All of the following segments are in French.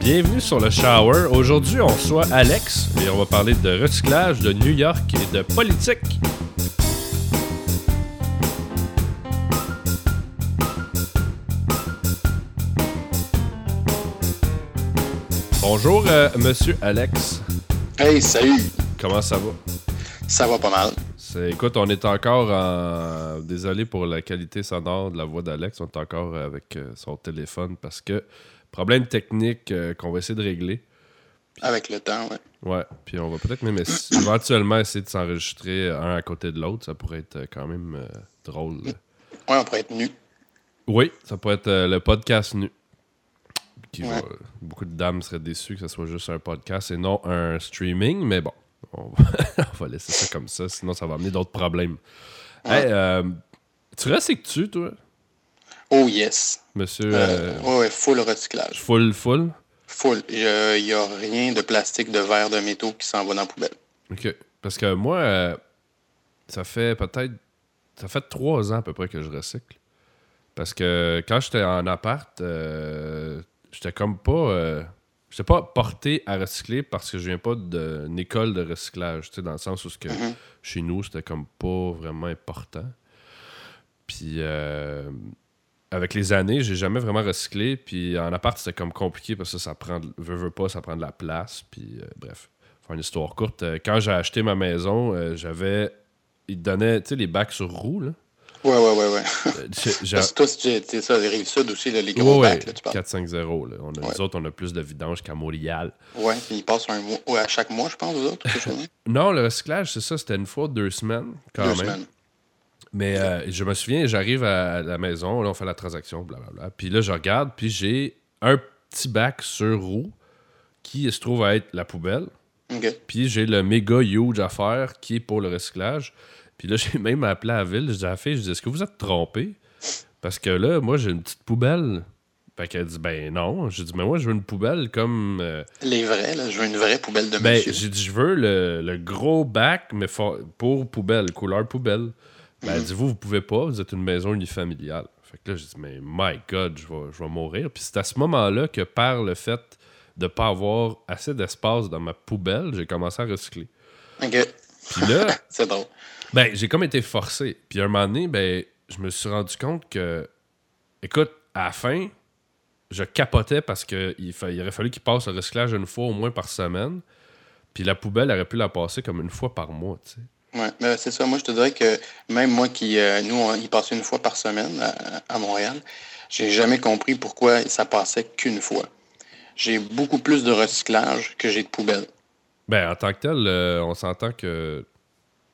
Bienvenue sur le Shower. Aujourd'hui, on reçoit Alex et on va parler de recyclage, de New York et de politique. Bonjour, euh, monsieur Alex. Hey, salut. Comment ça va? Ça va pas mal. C'est- écoute, on est encore en. Désolé pour la qualité sonore de la voix d'Alex. On est encore avec euh, son téléphone parce que problème technique euh, qu'on va essayer de régler. Avec le temps, ouais. Ouais, puis on va peut-être même éventuellement essayer de s'enregistrer un à côté de l'autre. Ça pourrait être euh, quand même euh, drôle. Ouais, on pourrait être nu. Oui, ça pourrait être euh, le podcast nu. Qui Ouais. va- beaucoup de dames seraient déçues que ce soit juste un podcast et non un streaming, mais bon, on va, on va laisser ça comme ça, sinon ça va amener d'autres problèmes. Hey, euh, tu recycles-tu, toi, Oh yes. monsieur Euh, euh, ouais, ouais, full recyclage. Full Full? Full. Il n'y a rien de plastique, de verre, de métaux qui s'en va dans la poubelle. OK. Parce que moi, euh, ça fait peut-être. Ça fait trois ans à peu près que je recycle. Parce que quand j'étais en appart, euh, j'étais comme pas. Euh, j'étais pas porté à recycler parce que je viens pas d'une école de recyclage. Tu sais, dans le sens où ce que Mhm. chez nous, c'était comme pas vraiment important. Puis. euh, avec les années, j'ai jamais vraiment recyclé. Puis en appart, c'était comme compliqué parce que ça prend, de- veut, veut pas, ça prend de la place. Puis euh, bref, faire une histoire courte. euh, quand j'ai acheté ma maison, euh, j'avais, ils te donnaient, tu sais, les bacs sur roues là. Ouais, ouais, ouais, ouais. Euh, Parce que toi, c'est ça, les rives sud aussi, les gros Ouais, bacs, là, tu parles. 4-5-0. Là. On a, Ouais. Nous autres, on a plus de vidange qu'à Montréal. Ouais, puis ils passent un mois, ouais, à chaque mois, je pense, vous autres? Non, le recyclage, c'est ça, c'était une fois deux semaines quand Deux même. semaines. Mais euh, je me souviens, j'arrive à la maison, là, on fait la transaction, blablabla. Puis là, je regarde, puis j'ai un petit bac sur roue qui se trouve à être la poubelle. Puis j'ai le méga huge affaire qui est pour le recyclage. Puis là, j'ai même appelé à la ville. Je dis à la fille, je dis, est-ce que vous êtes trompé? Parce que là, moi, j'ai une petite poubelle. Fait qu'elle dit, ben non. J'ai dit, mais moi, je veux une poubelle comme. euh, Les vrais, là, je veux une vraie poubelle de ben, j'ai dit, je veux le, le gros bac, mais pour poubelle, couleur poubelle. Ben, elle dit, vous, vous pouvez pas, vous êtes une maison unifamiliale. Fait que là, j'ai dit, mais my God, je vais, je vais mourir. Puis c'est à ce moment-là que, par le fait de pas avoir assez d'espace dans ma poubelle, j'ai commencé à recycler. OK. Puis là, C'est drôle. Ben, j'ai comme été forcé. Puis à un moment donné, ben, je me suis rendu compte que, écoute, à la fin, je capotais parce qu'il il aurait fallu qu'il passe le recyclage une fois au moins par semaine. Puis la poubelle aurait pu la passer comme une fois par mois, tu sais. Ouais, mais c'est ça. Moi, je te dirais que même moi qui, euh, nous, on y passait une fois par semaine à, à Montréal, j'ai jamais compris pourquoi ça passait qu'une fois. J'ai beaucoup plus de recyclage que j'ai de poubelles. Ben, en tant que tel, euh, on s'entend que.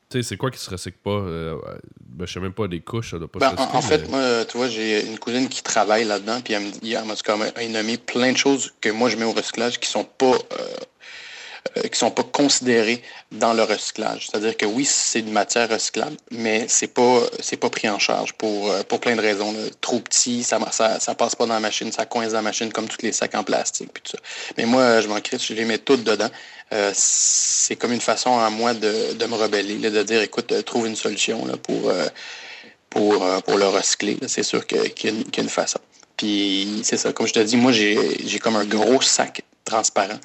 Tu sais, c'est quoi qui se recycle pas euh, Ben, je sais même pas, des couches, ça doit pas Ben, se en, recycler. en fait, mais- moi, tu vois, j'ai une cousine qui travaille là-dedans, puis elle me dit, elle m'a comme nommé plein de choses que moi je mets au recyclage qui sont pas euh, euh, qui sont pas considérées dans le recyclage. C'est-à-dire que oui, c'est une matière recyclable, mais c'est pas c'est pas pris en charge pour euh, pour plein de raisons. Trop petit, ça, ça ça passe pas dans la machine, ça coince dans la machine comme tous les sacs en plastique puis tout ça. Mais moi, je m'en crisse, je les mets toutes dedans. Euh, c'est comme une façon à moi de, de me rebeller, là, de dire écoute, trouve une solution là, pour pour, pour le recycler. C'est sûr qu'il y, a une- qu'il y a une façon. Puis c'est ça, comme je te dis, moi j'ai comme un gros sac transparent.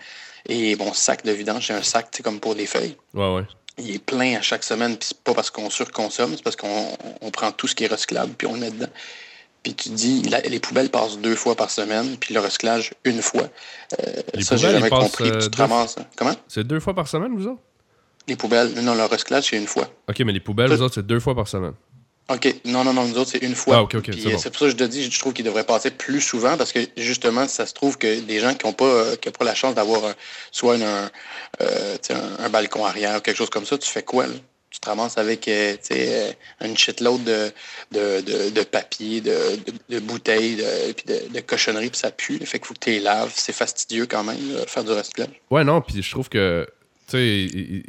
Et mon sac de vidange, c'est un sac tu sais, comme pour des feuilles. Ouais, ouais. Il est plein à chaque semaine, puis c'est pas parce qu'on surconsomme, c'est parce qu'on on prend tout ce qui est recyclable, puis on le met dedans. Puis tu dis, la- les poubelles passent deux fois par semaine, puis le recyclage une fois. Euh, Les ça, j'ai jamais compris. puis euh, tu te ramasses. hein. Comment? C'est deux fois par semaine, vous autres? Les poubelles, non, le recyclage, c'est une fois. Ok, mais les poubelles, vous autres, c'est deux fois par semaine. OK. Non, non, non, nous autres, c'est une fois. Ah, ok, ok, c'est euh, bon. c'est pour ça que je te dis, je trouve qu'il devrait passer plus souvent parce que justement, ça se trouve que des gens qui n'ont pas, euh, qui ont pas la chance d'avoir soit une- un, euh, un, un balcon arrière ou quelque chose comme ça, tu fais quoi, là? Tu te ramasses avec euh, une shitload de, de, de, de papier, de, de, de bouteilles, de, puis de, cochonneries, puis ça pue. là. Fait qu'il faut que tu les laves. C'est fastidieux quand même, là, faire du recyclage. Ouais, non, puis je trouve que, tu sais,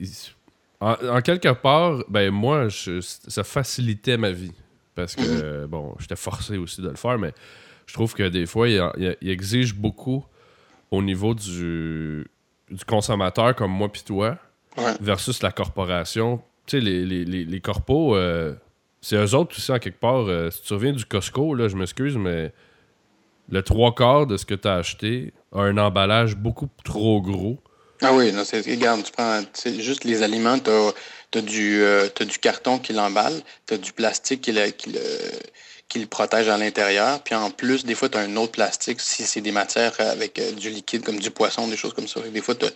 en, en quelque part, ben moi, je- ça facilitait ma vie. Parce que, bon, j'étais forcé aussi de le faire, mais je trouve que des fois, il, il- il exige beaucoup au niveau du, du consommateur comme moi puis toi Ouais. versus la corporation. Tu sais, les, les, les, les corpos, euh, c'est eux autres aussi, en quelque part. euh, si tu reviens du Costco, là, je m'excuse, mais le trois quarts de ce que tu as acheté a un emballage beaucoup trop gros. Ah oui, non, c'est, regarde, tu prends juste les aliments, tu as, du, euh, du carton qui l'emballe, tu as du plastique qui le, qui, le, qui le protège à l'intérieur, puis en plus, des fois, tu as un autre plastique si c'est des matières avec euh, du liquide comme du poisson, des choses comme ça. Des fois, tu as,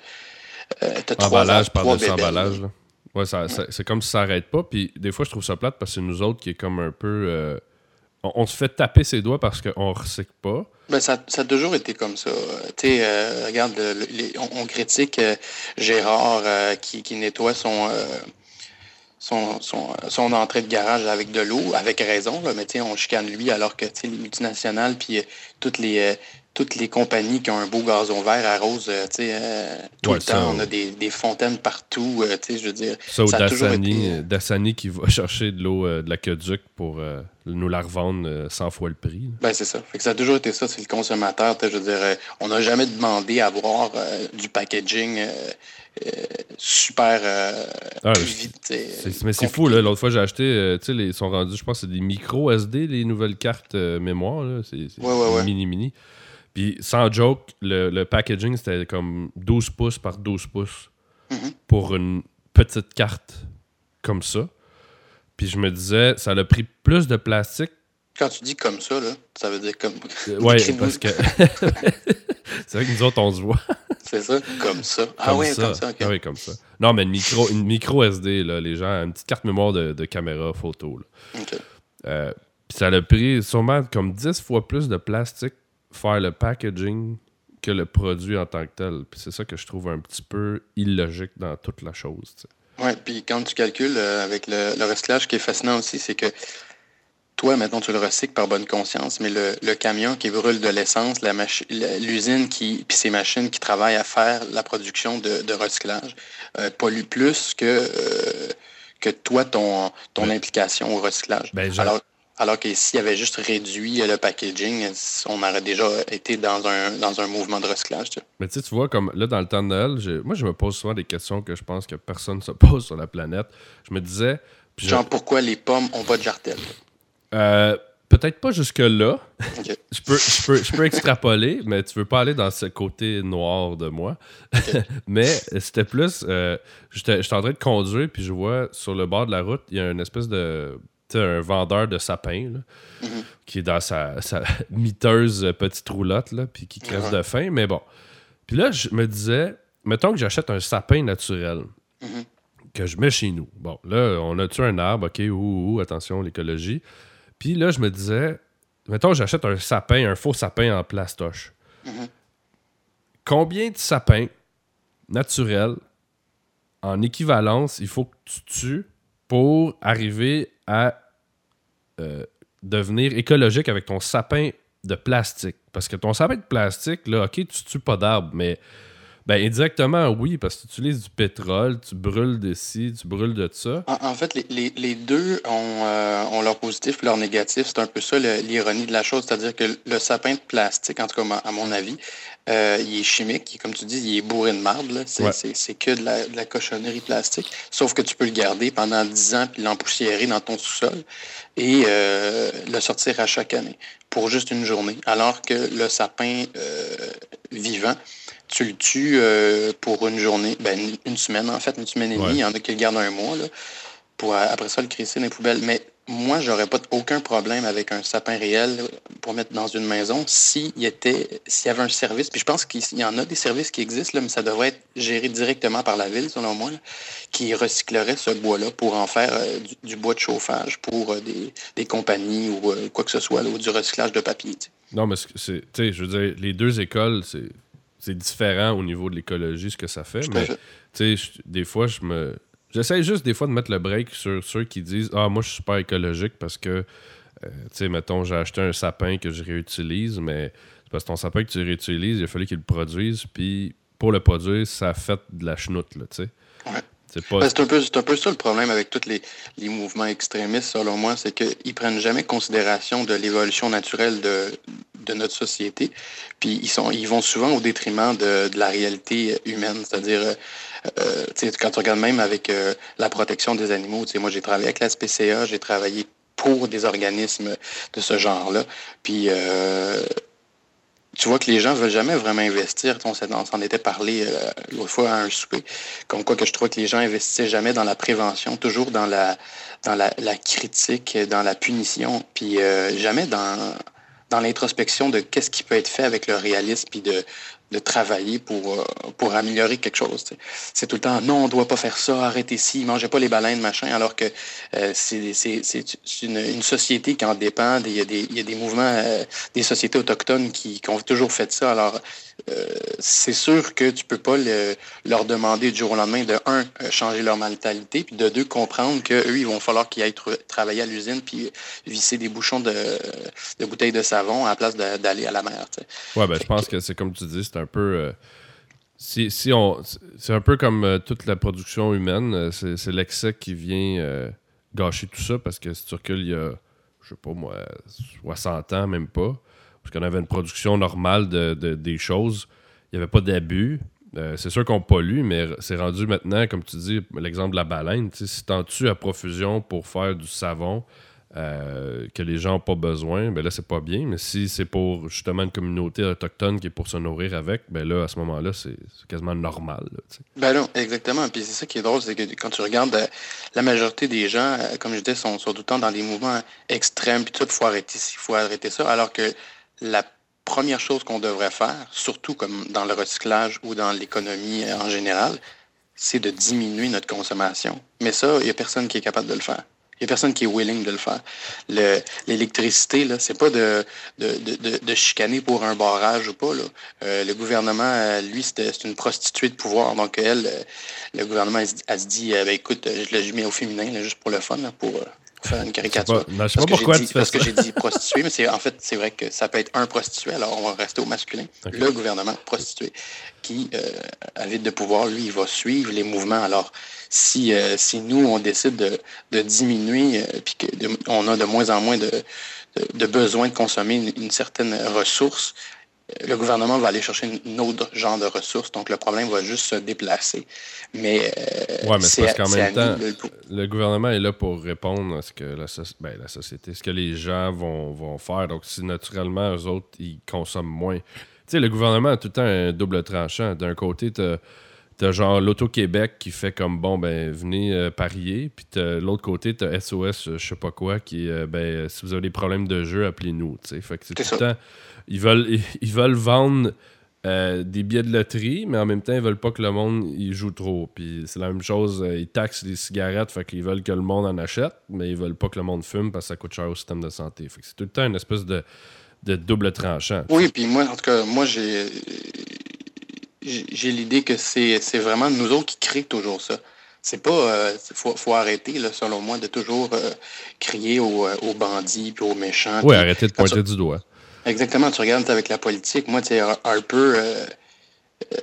euh, trois Emballage par-dessus emballage. Là. Ouais, ça, c'est comme si ça n'arrête pas. Puis des fois, je trouve ça plate parce que c'est nous autres qui est comme un peu. Euh, on, se fait taper ses doigts parce qu'on ne recycle pas. Ben, ça, ça, a toujours été comme ça. Tu euh, regarde, on, critique euh, Gérard qui, qui, nettoie son, son, son, son, entrée de garage avec de l'eau, avec raison, là, mais on chicane lui alors que les multinationales puis toutes les toutes les compagnies qui ont un beau gazon vert arrosent euh, euh, tout le temps. On a des, des fontaines partout. Euh, je veux dire, ça, ça Dassani, Dassani, qui va chercher de l'eau de l'aqueduc pour nous la revendre 100 fois le prix. Ben, c'est ça. Fait que ça a toujours été ça, c'est le consommateur. Je veux dire, on n'a jamais demandé à avoir du packaging super ah, vite. mais c'est fou, là. L'autre fois, j'ai acheté, tu sais, ils sont rendus, je pense, c'est des micro SD, les nouvelles cartes mémoire. C'est mini-mini. Puis sans joke, le, packaging, c'était comme 12 pouces par 12 pouces mm-hmm. pour une petite carte comme ça. Puis je me disais, ça a pris plus de plastique. Quand tu dis comme ça, là, ça veut dire comme. Euh, oui, parce que. c'est vrai que nous autres, on se voit. c'est ça, comme ça. ah oui, comme ça. Ah oui, comme ça. Non, mais une micro, une micro SD, là, les gens, une petite carte mémoire de, caméra photo. Là. Euh, puis ça a pris sûrement comme 10 fois plus de plastique faire le packaging que le produit en tant que tel. Puis c'est ça que je trouve un petit peu illogique dans toute la chose. Oui, puis quand tu calcules euh, avec le, recyclage, ce qui est fascinant aussi, c'est que toi, maintenant, tu le recycles par bonne conscience, mais le, camion qui brûle de l'essence, l'usine qui, puis ces machines qui travaillent à faire la production de, recyclage euh, polluent plus que, euh, que toi, ton, ton implication au recyclage. Ben, alors que s'il avait juste réduit le packaging, on aurait déjà été dans un, dans un mouvement de recyclage. Mais tu sais, tu vois, comme là, dans le temps de Noël, moi, je me pose souvent des questions que je pense que personne ne se pose sur la planète. Je me disais. Genre, pourquoi les pommes ont pas de jartel? Euh, Peut-être pas jusque-là. je, peux, je, peux, je peux extrapoler, mais tu veux pas aller dans ce côté noir de moi. mais c'était plus. Euh, J'étais en train de conduire, puis je vois sur le bord de la route, il y a une espèce de un vendeur de sapins mm-hmm. qui est dans sa, miteuse petite roulotte là, puis qui crève de faim. Mais bon. Puis là, je me disais, mettons que j'achète un sapin naturel mm-hmm. que je mets chez nous. Bon, là, on a-tu un arbre? OK, ouh, attention, l'écologie. Puis là, je me disais, mettons que j'achète un sapin, un faux sapin en plastoche. Combien de sapins naturels en équivalence il faut que tu tues pour arriver à euh, devenir écologique avec ton sapin de plastique. Parce que ton sapin de plastique, là, OK, tu tues pas d'arbres, mais ben, indirectement, oui, parce que tu utilises du pétrole, tu brûles de ci, tu brûles de ça. En, fait, les, les, deux ont, euh, ont, leur positif et leur négatif. C'est un peu ça l'ironie de la chose. C'est-à-dire que le sapin de plastique, en tout cas à mon avis, euh, il est chimique, comme tu dis, il est bourré de marde. C'est que de la, de la, cochonnerie plastique. Sauf que tu peux le garder pendant 10 ans puis l'empoussiérer dans ton sous-sol et euh, le sortir à chaque année pour juste une journée. Alors que le sapin vivant, tu le tues pour une journée, ben, une, semaine en fait, une semaine et demie. Il y en a qui le gardent un mois là, pour après ça le crisser dans les poubelles. Mais moi, j'aurais pas aucun problème avec un sapin réel pour mettre dans une maison s'il y était, s'il y avait un service. Puis je pense qu'il y en a des services qui existent, là, mais ça devrait être géré directement par la ville, selon moi, qui recyclerait ce bois-là pour en faire euh, du, bois de chauffage pour euh, des, compagnies ou euh, quoi que ce soit, ou du recyclage de papier. Non, mais c'est, tu sais, je veux dire, les deux écoles, c'est, différent au niveau de l'écologie, ce que ça fait. mais, tu sais, des fois, je me J'essaie juste des fois de mettre le break sur ceux qui disent Ah, moi, je suis super écologique parce que, euh, tu sais, mettons, j'ai acheté un sapin que je réutilise, mais c'est parce que ton sapin que tu réutilises, il a fallu qu'il le produise, puis pour le produire, ça fait de la chenoute, là, tu sais. C'est. Ben, un, peu, un peu ça le problème avec tous les, mouvements extrémistes, selon moi, c'est qu'ils prennent jamais considération de l'évolution naturelle de, notre société. Puis ils, sont, ils vont souvent au détriment de, la réalité humaine. C'est-à-dire, euh, euh, quand tu regardes même avec euh, la protection des animaux, moi j'ai travaillé avec la SPCA, j'ai travaillé pour des organismes de ce genre-là. Puis tu vois que les gens veulent jamais vraiment investir. On s'en était parlé euh, l'autre fois à un souper, comme quoi que je trouvais que les gens investissaient jamais dans la prévention, toujours dans la, dans la, critique, dans la punition, puis euh, jamais dans, dans l'introspection de qu'est-ce qui peut être fait avec le réalisme, puis de, de travailler pour, euh, pour améliorer quelque chose. C'est tout le temps, non, on ne doit pas faire ça, arrêtez ci, mangez pas les baleines, machin, alors que euh, c'est une, une, société qui en dépend. Il y a des, il y a des mouvements, euh, des sociétés autochtones qui, qui, ont toujours fait ça. Alors, c'est sûr que tu peux pas leur demander du jour au lendemain de, un, euh, changer leur mentalité, puis de deux, comprendre qu'eux, ils vont falloir qu'ils aillent travailler à l'usine puis visser des bouchons de, bouteilles de savon à la place d'aller à la mer. Oui, ben, je pense que, c'est comme tu dis, c'est un peu. Euh, si, si on, c'est un peu comme toute la production humaine, c'est, l'excès qui vient gâcher tout ça parce que si tu recules il y a, je sais pas moi, 60 ans, même pas, parce qu'on avait une production normale de, des choses. Il n'y avait pas d'abus. Euh, c'est sûr qu'on pollue, mais c'est rendu maintenant, comme tu dis, l'exemple de la baleine. Si t'en tues à profusion pour faire du savon euh, que les gens n'ont pas besoin, ben là, c'est pas bien. Mais si c'est pour justement une communauté autochtone qui est pour se nourrir avec, ben là, à ce moment-là, c'est quasiment normal. ben non, exactement. Puis c'est ça qui est drôle, c'est que quand tu regardes euh, la majorité des gens, comme je disais, sont, sont, tout le temps dans des mouvements extrêmes, puis tout, il faut arrêter il faut arrêter ça. Alors que la première chose qu'on devrait faire, surtout comme dans le recyclage ou dans l'économie en général, c'est de diminuer notre consommation. Mais ça, il n'y a personne qui est capable de le faire. Il n'y a personne qui est willing de le faire. L'électricité, là, c'est pas de, de, chicaner pour un barrage ou pas. Là. Euh, le gouvernement, euh, lui, c'est une prostituée de pouvoir. Donc, elle, euh, le gouvernement, elle, se dit, ben, écoute, je l'ai mis au féminin, juste pour le fun, pour faire une caricature. je sais pas pourquoi tu fais Parce que j'ai dit prostituée, mais c'est en fait, c'est vrai que ça peut être un prostitué, alors on va rester au masculin. Le gouvernement prostitué, qui, euh, à vide de pouvoir, lui, il va suivre les mouvements. Alors, si, euh, si nous, on décide de, de diminuer, euh, puis qu'on a de moins en moins de, de, de besoin de consommer une, une certaine ressource, le gouvernement va aller chercher un autre genre de ressources, donc le problème va juste se déplacer. Mais, euh, ouais, mais c'est parce qu'en même temps, le... gouvernement est là pour répondre à ce que la, ben, la société, ce que les gens vont, vont, faire. Donc, si naturellement, eux autres, ils consomment moins. Tu sais, le gouvernement a tout le temps un double tranchant. D'un côté, tu T'as genre l'Auto-Québec qui fait comme bon, ben venez euh, parier. Puis de l'autre côté, t'as SOS, euh, je sais pas quoi, qui ben si vous avez des problèmes de jeu, appelez-nous. Fait que c'est tout le temps ils veulent, ils, veulent vendre euh, des billets de loterie, mais en même temps, ils veulent pas que le monde y joue trop. Puis c'est la même chose, euh, ils taxent les cigarettes, fait qu'ils veulent que le monde en achète, mais ils veulent pas que le monde fume parce que ça coûte cher au système de santé. Fait que c'est tout le temps une espèce de, double tranchant. Oui, puis moi, en tout cas, moi, j'ai j'ai l'idée que c'est vraiment nous autres qui créons toujours ça. C'est pas. Il euh, faut, arrêter, là, selon moi, de toujours crier aux, aux, bandits puis aux méchants. Oui, arrêter de pointer du doigt. Exactement. Tu regardes avec la politique. Moi, tu sais, Harper, euh, euh,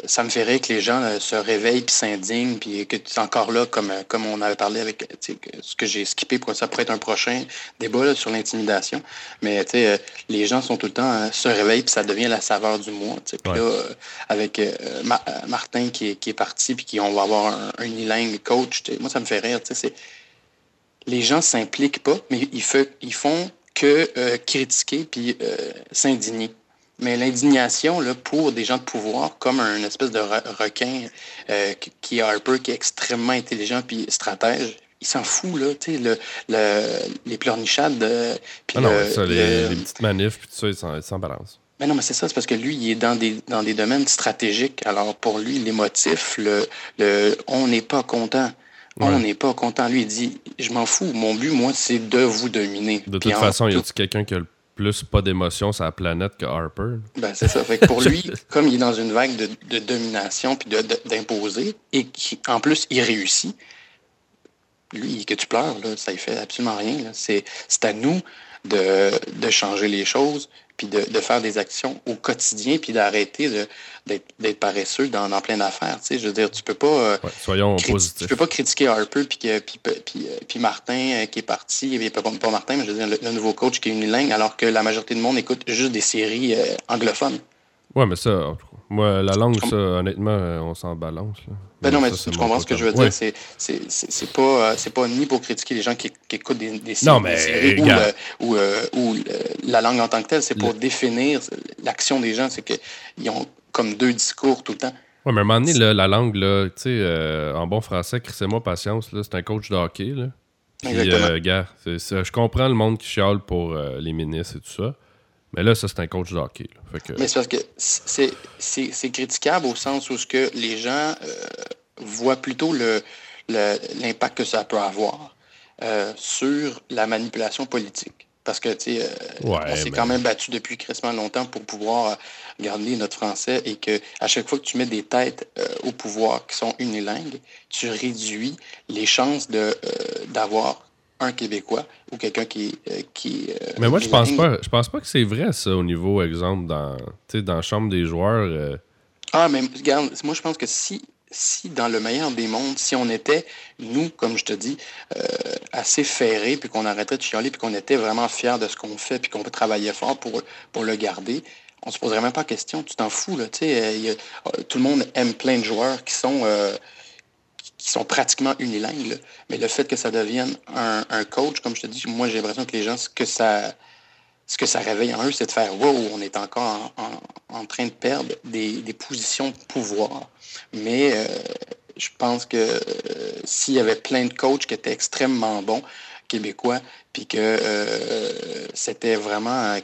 ça me ferait que les gens euh, se réveillent puis s'indignent, puis que tu es encore là, comme, comme on avait parlé avec ce que j'ai skippé, pour ça pourrait être un prochain débat sur l'intimidation. Mais tu sais, les gens sont tout le temps se réveillent, puis ça devient la saveur du mois. Puis là, avec Martin qui est, qui est parti, puis qui on va avoir un, un unilingue coach, moi, ça me fait rire. Les gens s'impliquent pas, mais ils, ils font que euh, critiquer puis euh, s'indigner. Mais l'indignation, pour des gens de pouvoir, comme un espèce de requin euh, qui est Harper, qui est extrêmement intelligent puis stratège, il s'en fout, là, tu sais, le, les pleurnichades. ah non, ça, les, petites manifs, puis tout ça, il s'en balance. Mais non, mais c'est ça, c'est parce que lui, il est dans des, dans des domaines stratégiques. Alors, pour lui, les motifs, le, le on n'est pas content. On n'est pas content. Lui, il dit Je m'en fous. Mon but, moi, c'est de vous dominer. De toute façon, il y a quelqu'un qui a le plus pas d'émotion sur la planète que Harper. Ben, c'est ça. Fait que pour lui, comme il est dans une vague de, domination puis d'imposer, et qui, en plus, il réussit, lui, que tu pleures, là, ça ne fait absolument rien. C'est à nous de, de changer les choses, puis de, de, faire des actions au quotidien, puis d'arrêter d'être paresseux dans, dans plein d'affaires. Tu sais, je veux dire, tu peux pas. Euh, soyons positifs. Tu peux pas critiquer Harper puis, puis, puis, euh, puis Martin euh, qui est parti, pas, pas Martin, mais je veux dire le, nouveau coach qui est unilingue, alors que la majorité du monde écoute juste des séries anglophones. Ouais, mais ça, moi, la langue, ça, honnêtement, euh, on s'en balance. Là. Ben non, mais ça, tu, comprends ce que je veux Ouais. dire. C'est- C'est pas, euh, c'est pas ni pour critiquer les gens qui, qui écoutent des, des Non, des mais, séries ou, euh, ou la langue en tant que telle. C'est pour définir l'action des gens. C'est qu'ils ont comme deux discours tout le temps. Ouais, mais à un moment donné, là, la langue, là, tu sais, euh, en bon français, crissez-moi patience, c'est un coach de hockey, là. Puis, Exactement. gars, je comprends le monde qui chiale pour les ministres et tout ça, mais là, ça, c'est un coach de hockey, là. Fait que, Mais c'est parce que c'est c'est- c'est critiquable au sens où ce que les gens euh, voient plutôt le- le- l'impact que ça peut avoir euh, sur la manipulation politique. Parce que, tu sais, euh, Ouais, on s'est mais- quand même battu depuis crissement longtemps pour pouvoir garder notre français et que à chaque fois que tu mets des têtes au pouvoir qui sont unilingues, tu réduis les chances de, d'avoir un Québécois ou quelqu'un qui, euh, qui euh, Mais moi, je pense pas, je pense pas que c'est vrai, ça, au niveau, exemple, dans, dans la chambre des joueurs. euh, Ah, mais regarde, moi je pense que si, si dans le meilleur des mondes, si on était, nous, comme je te dis, euh, assez ferrés, puis qu'on arrêtait de chialer, puis qu'on était vraiment fiers de ce qu'on fait, puis qu'on travaillait fort pour, pour le garder, on se poserait même pas question. Tu t'en fous, là. Tu sais, euh, tout le monde aime plein de joueurs qui sont, euh, qui- sont pratiquement unilingues. Mais le fait que ça devienne un, coach, comme je te dis, moi j'ai l'impression que les gens, ce que ça ce que ça réveille en eux, c'est de faire Wow, on est encore en, en- train de perdre des, des positions de pouvoir. Mais euh, je pense que euh, s'il y avait plein de coachs qui étaient extrêmement bons, québécois, puis que euh, c'était vraiment euh,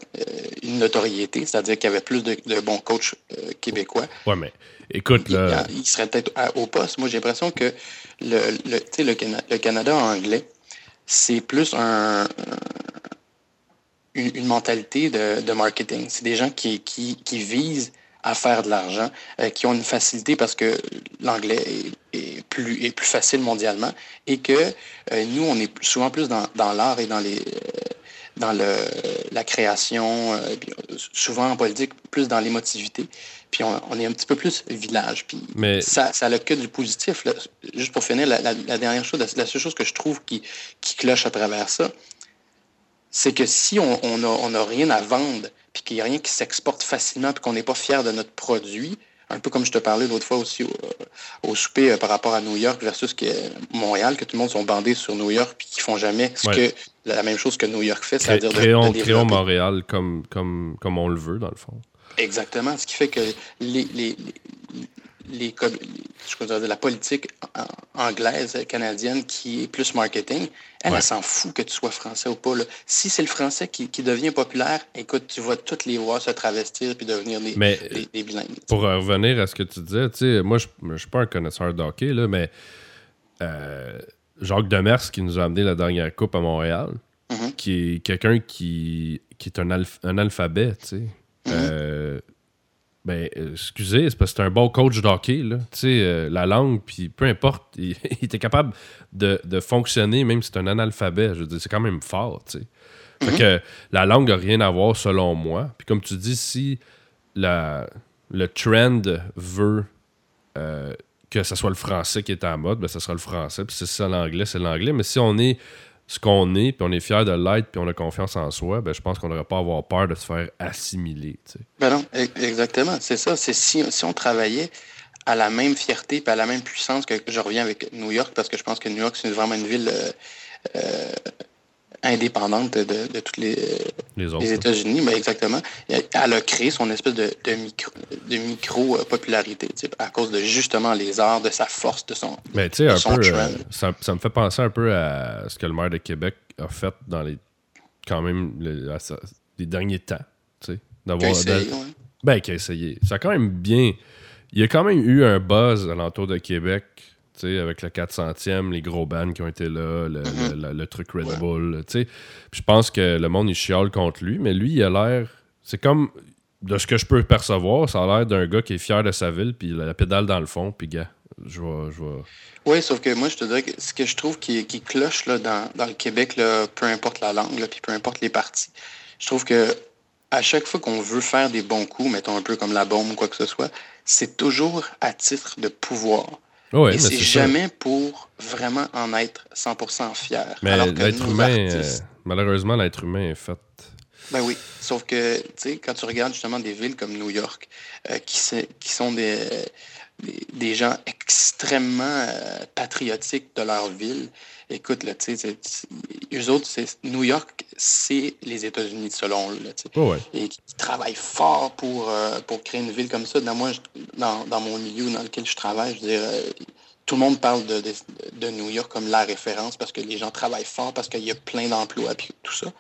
une notoriété, c'est-à-dire qu'il y avait plus de, de bons coachs euh, québécois, Ouais, mais écoute, il, là. il serait peut-être au poste. Moi, j'ai l'impression que le, le, le, Cana- le Canada anglais, c'est plus un, une, une mentalité de, de marketing. C'est des gens qui, qui, qui visent à faire de l'argent, euh, qui ont une facilité parce que l'anglais est, est plus, est plus facile mondialement et que euh, nous, on est souvent plus dans, dans l'art et dans les euh, dans le, la création, euh, souvent en politique, plus dans l'émotivité. Puis on, on est un petit peu plus village. Puis Mais- ça, ça a que du positif. là. Juste pour finir, la, la- la dernière chose, la, la seule chose que je trouve qui, qui cloche à travers ça, c'est que si on n'a on a, on a rien à vendre, puis qu'il n'y a rien qui s'exporte facilement, puis qu'on n'est pas fier de notre produit, un peu comme je te parlais l'autre fois aussi au, euh, au souper euh, par rapport à New York versus que Montréal, que tout le monde sont bandés sur New York, puis qui font jamais ce Ouais. que la même chose que New York fait, c'est-à-dire de, créons, de créons. Montréal comme, comme, comme on le veut, dans le fond. Exactement, ce qui fait que les, les, les, je la politique an- anglaise, canadienne, qui est plus marketing, elle, Ouais. elle s'en fout que tu sois français ou pas. là. Si c'est le français qui, qui devient populaire, écoute, tu vas toutes les voir se travestir puis devenir des, Mais des, des bilingues. pour revenir à ce que tu disais, tu sais, moi, je je suis pas un connaisseur de hockey, là, mais euh, Jacques Demers, qui nous a amené la dernière coupe à Montréal, Mhm. qui est quelqu'un qui, qui est un, alph- un alphabet, tu sais. Mhm. Euh, ben, euh, excusez, c'est parce que c'est un bon coach de hockey, là. Tu sais, euh, la langue, puis peu importe, il, il était capable de, de fonctionner, même si c'est un analphabet. Je veux dire, c'est quand même fort, tu sais. Fait que la langue n'a rien à voir, selon moi. Puis comme tu dis, si la, le trend veut euh, que ce soit le français qui est en mode, ben, ce sera le français. Puis si c'est ça l'anglais, c'est l'anglais. Mais si on est ce qu'on est, puis on est fier de l'être, puis on a confiance en soi, ben, je pense qu'on n'aurait pas à avoir peur de se faire assimiler. Ben non, e- exactement, c'est ça. C'est si, si on travaillait à la même fierté et à la même puissance que je reviens avec New York, parce que je pense que New York, c'est vraiment une ville euh, euh, indépendante de, de toutes les, Les autres. les là. États-Unis, mais exactement. Elle a créé son espèce de, de micro, de micro euh, popularité, tu sais, à cause de justement les arts, de sa force, de son. Mais tu sais, un son peu, trend. euh, ça, ça me fait penser un peu à ce que le maire de Québec a fait dans les quand même le- à sa- les derniers temps. Tu sais, d'avoir. Ouais. Ben, qui a essayé. Ça a quand même bien. Il y a quand même eu un buzz alentour de Québec, avec le 400e, les gros bands qui ont été là, le, le- le- le truc Red Ouais. Bull, je pense que le monde, il chiale contre lui, mais lui, il a l'air. C'est comme. De ce que je peux percevoir, ça a l'air d'un gars qui est fier de sa ville, puis il a la pédale dans le fond, puis gars, je vais. Je vais... Oui, sauf que moi, je te dirais que ce que je trouve qui, qui cloche là, dans, dans le Québec, là, peu importe la langue, là, puis peu importe les partis, je trouve que à chaque fois qu'on veut faire des bons coups, mettons un peu comme la bombe ou quoi que ce soit, c'est toujours à titre de pouvoir. Ouais, Et c'est ça. jamais pour vraiment en être 100% fier. Mais Alors que l'être humain, euh, malheureusement, l'être humain est fait. Ben oui, sauf que, tu sais, quand tu regardes justement des villes comme New York, euh, qui, qui, sont des, des, gens extrêmement euh, patriotiques de leur ville, écoute, là, tu sais, eux autres, New York, c'est les États-Unis, selon eux, oh Et qui travaillent fort pour, euh, pour créer une ville comme ça. Dans, moi, dans, dans, mon milieu dans lequel je travaille, je veux dire, tout le monde parle de, de, de, New York comme la référence parce que les gens travaillent fort, parce qu'il y a plein d'emplois, puis tout ça.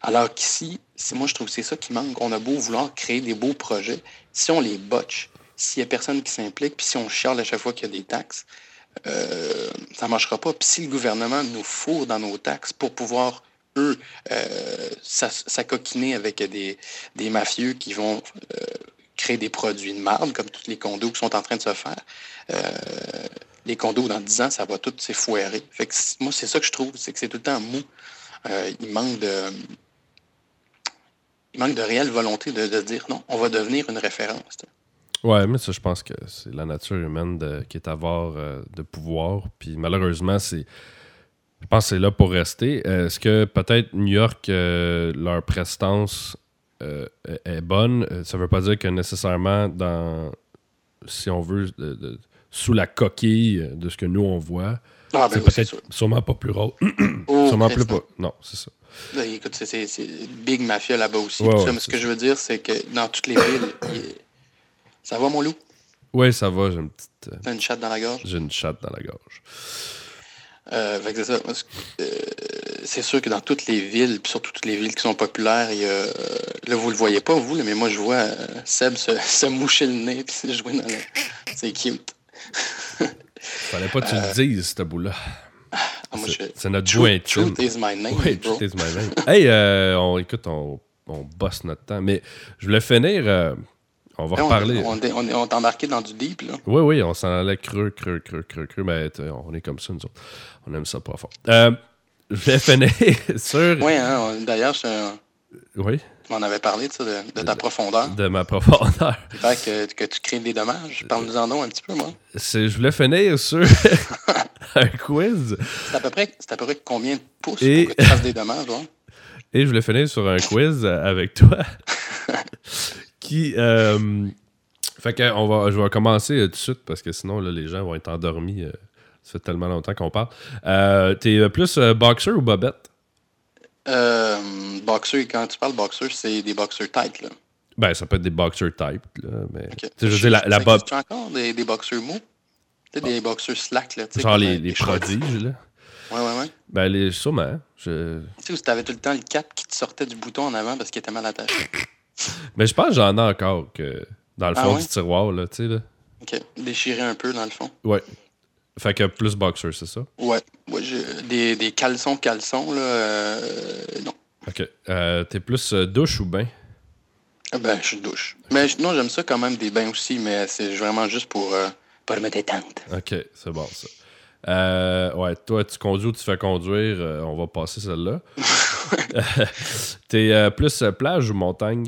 Alors qu'ici, moi je trouve que c'est ça qui manque. On a beau vouloir créer des beaux projets, si on les botche, s'il n'y a personne qui s'implique, puis si on chiale à chaque fois qu'il y a des taxes, euh, ça ne marchera pas. Puis si le gouvernement nous fourre dans nos taxes pour pouvoir, eux, euh, s'acoquiner avec des, des, mafieux qui vont euh, créer des produits de marde, comme tous les condos qui sont en train de se faire, euh, les condos dans 10 ans, ça va tout que moi, c'est ça que je trouve, c'est que c'est tout le temps mou. il manque de il manque de réelle volonté de, dire non, on va devenir une référence. Ouais, mais ça, je pense que c'est la nature humaine qui est avare euh, de pouvoir. Puis malheureusement, c'est. Je pense que c'est là pour rester. Est-ce que peut-être New York, euh, leur prestance euh, est bonne? Ça veut pas dire que nécessairement dans. Si on veut, sous la coquille de ce que nous on voit, ah, ben c'est peut-être sûrement pas plus rôle. Oh, sûrement plus pas. Non, c'est ça. Ben, écoute, c'est Big Mafia là-bas aussi. mais ce que je veux dire, c'est que dans toutes les villes, ça va, mon loup? Oui, ça va. J'ai une petite. Euh, T'as une chatte dans la gorge? J'ai une chatte dans la gorge. Euh, c'est ça. Euh, c'est sûr que dans toutes les villes, puis surtout toutes les villes qui sont populaires, il y a, là, vous le voyez pas, vous, mais moi, je vois Seb se, moucher le nez puis jouer dans le... C'est cute. Fallait pas que tu le dises, ce bout-là. Ah, c'est notre joint Truth is my name. Oui, truth is my name. hey, euh, on, écoute, on, on bosse notre temps. Mais je voulais finir. On va reparler. On, on, on, est embarqué dans du deep, là. Oui, oui, on s'en allait creux, creux, creux, creux, creux. Mais on est comme ça, nous autres. On aime ça pas fort. Euh, je vais finir sur. Oui, hein, d'ailleurs, je. Oui. Tu m'en avais parlé, de, de, ta profondeur. De ma profondeur. que, que tu crées des dommages. Parle-nous en un petit peu, moi. Je voulais finir sur un quiz. C'est à, peu près, à peu près combien de pouces Et... pour que tu fasses des dommages? Et je voulais finir sur un quiz avec toi. Qui. Euh, fait que on va, je vais commencer euh, tout de suite parce que sinon, là, les gens vont être endormis. Euh, ça fait tellement longtemps qu'on parle. T'es plus boxer ou bobette? Boxer, quand tu parles boxer, c'est des boxers tight, là. Ben, ça peut être des boxers type, là, mais... Je veux dire, la, la bob... Tu encore des, des boxers mous? Tu sais, des boxers slack, là. Genre les, les prodiges, là? Ouais, ouais, ouais. Ben, les, sûrement. Je... Tu sais, où t'avais tout le temps le cap qui te sortait du bouton en avant parce qu'il était mal attaché. Mais je pense que j'en ai encore que dans le ah fond du tiroir, là, tu sais, là. OK. Déchiré un peu, dans le fond. Ouais. Fait que plus boxer, c'est ça? Ouais. ouais des, des caleçons, caleçons, là, euh, non. OK. Euh, T'es plus euh, douche ou bain? Ah ben, je suis douche. Mais non, j'aime ça quand même, des bains aussi, mais c'est vraiment juste pour, euh, pour me détendre. OK, c'est bon, ça. Euh, ouais, toi, tu conduis ou tu fais conduire, on va passer celle-là. T'es plus plage ou montagne?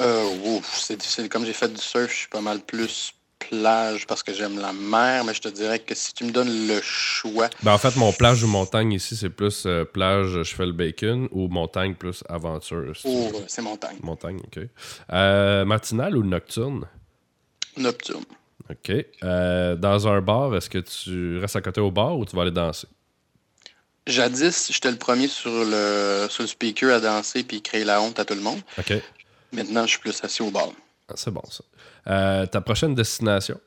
Euh, ouf, c'est difficile. Comme j'ai fait du surf, je suis pas mal plus plage parce que j'aime la mer, mais je te dirais que si tu me donnes le choix. Ben en fait, mon plage ou montagne ici, c'est plus euh, plage, je fais le bacon ou montagne plus aventure. Oh, c'est montagne. Montagne, ok. Euh, matinale ou nocturne? Nocturne. Ok. Euh, dans un bar, est-ce que tu restes à côté au bar ou tu vas aller danser? Jadis, j'étais le premier sur le, sur le speaker à danser puis créer la honte à tout le monde. OK. Maintenant, je suis plus assis au bar. Ah, c'est bon, ça. Euh, ta prochaine destination?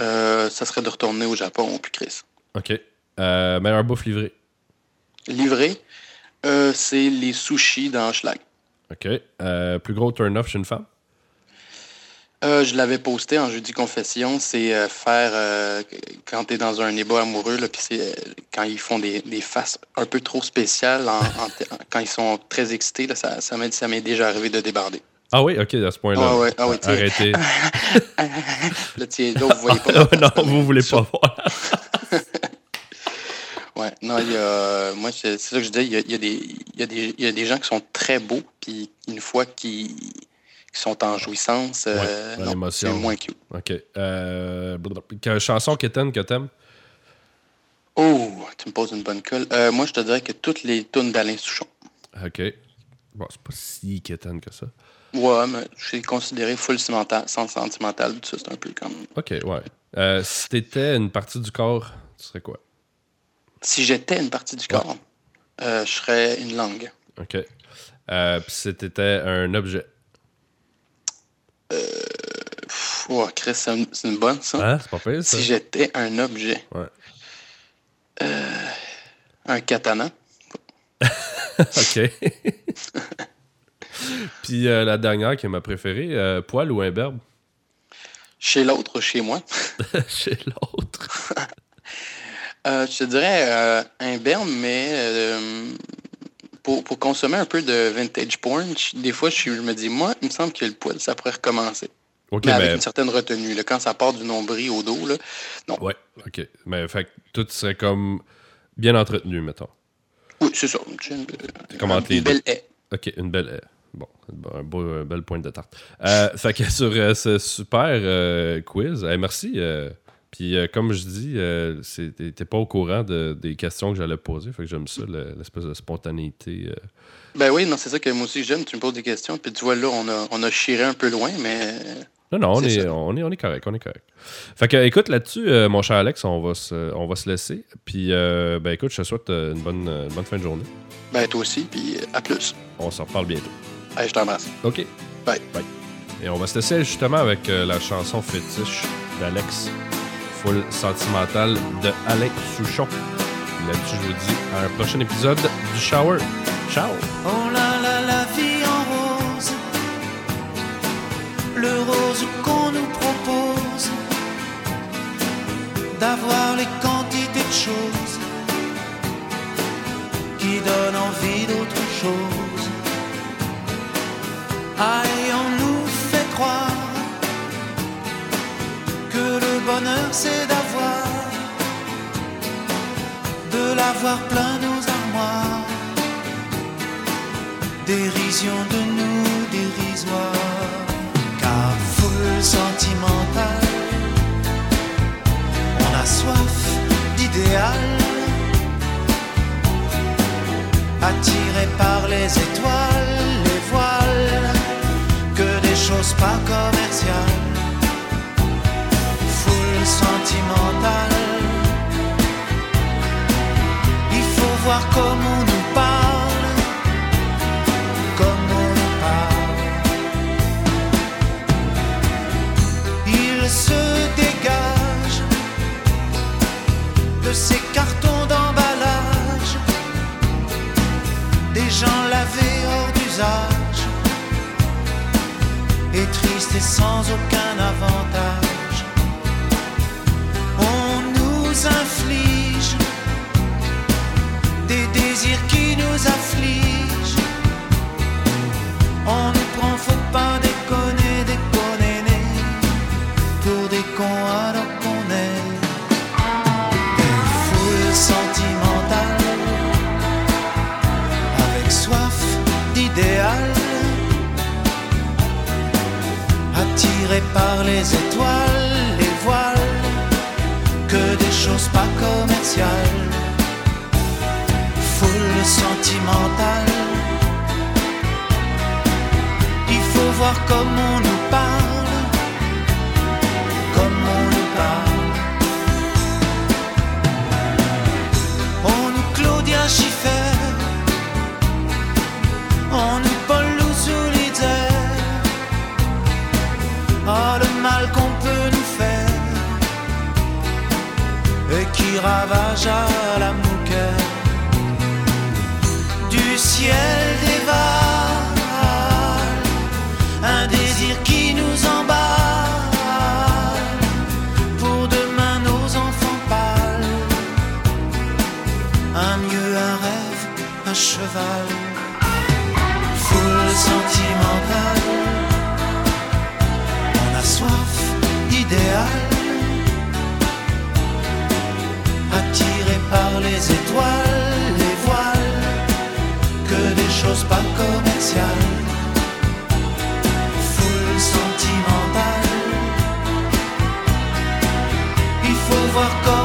Euh, ça serait de retourner au Japon, puis Chris. OK. Euh, meilleur bouffe livré? Livré, c'est les sushis dans Schlag. OK. plus gros turn-off chez une femme? Je l'avais posté en jeudi confession, c'est faire quand tu es dans un ébat amoureux, puis c'est quand ils font des, faces un peu trop spéciales, quand ils sont très excités, là, ça, ça m'est déjà arrivé de débarder. Ah oui, ok, à ce point-là. Ah ouais, ah ouais, Arrêtez. le tien, là, vous voyez pas. non, vous voulez pas voir. ouais, non, il y a. Moi, c'est ça que je dis, il y a, y, a des, il y, a des, il y a des gens qui sont très beaux, puis une fois qu'ils sont en jouissance, euh, c'est moins cute. Ok. Euh, chanson qu'Étienne que t'aimes? Oh, tu me poses une bonne colle. Euh, moi, je te dirais que toutes les tunes d'Alain Souchon. Ok. Bon, c'est pas si quétaine que ça. Ouais, mais je suis considéré full sentimental, sans sentimental, tout ça, c'est un peu comme. Ok, ouais. Euh, si t'étais une partie du corps, tu serais quoi? Si j'étais une partie du corps, euh, je serais une langue. Ok. Puis si t'étais un objet. Pff, Oh, Chris, c'est une, bonne, ça. Hein? C'est pas pire, ça? Si j'étais un objet. Ouais. Euh, un katana. ok. Puis euh, la dernière qui est ma préférée, euh, poil ou imberbe? Chez l'autre, chez moi. Chez l'autre. Euh, je te dirais euh, un berme, mais euh, pour, pour consommer un peu de vintage porn, des fois, je, me dis, moi, il me semble que le poil, ça pourrait recommencer. Mais avec mais. une certaine retenue. là. quand ça part du nombril au dos, là, non. Ouais, ok. Mais fait que tout serait comme bien entretenu, mettons. Oui, c'est ça. Une, une belle haie. Ok, une belle. euh, Bon, un beau, un belle pointe de tarte. Euh, fait que sur euh, ce super euh, quiz, merci. Puis euh, comme je dis, euh, t'es pas au courant de- des questions que j'allais poser. Fait que j'aime ça, le- l'espèce de spontanéité. euh. Ben oui, non, c'est ça que moi aussi j'aime. Tu me poses des questions, puis tu vois, là, on a, on a chiré un peu loin, mais Non, non, on est, on, est, on est correct, on est correct. Fait que, écoute, là-dessus, euh, mon cher Alex, on va se, on va se laisser. Puis, ben écoute, je te souhaite une bonne, une bonne fin de journée. ben toi aussi, puis à plus. On se reparle bientôt. Allez, je t'embrasse. OK. Bye. Bye. Et on va se laisser justement avec la chanson fétiche d'Alex, Full Sentimental de Alain Souchon. Là-dessus, je vous dis à un prochain épisode du Shower. Ciao! Oh là là, la vie en rose, le rose qu'on nous propose, d'avoir les quantités de choses qui donnent envie d'autre chose. Aïe, que le bonheur c'est d'avoir, de l'avoir plein nos armoires. Dérision de nous dérisoire. Car foule sentimentale on a soif d'idéal. Attiré par les étoiles les voiles que des choses pas commerciales foule sentimentale il faut voir comme on nous parle comme on nous parle. Il se dégage de ces cartons d'emballage, des gens lavés hors d'usage, et tristes et sans aucun avantage. Il faut voir comme on nous parle, comme on nous parle. On nous Claudia Schiffer, on nous Paul Louzoulidzer. Oh le mal qu'on peut nous faire et qui ravage à par les étoiles les voiles que des choses pas commerciales. Foule sentimentale. Il faut voir comment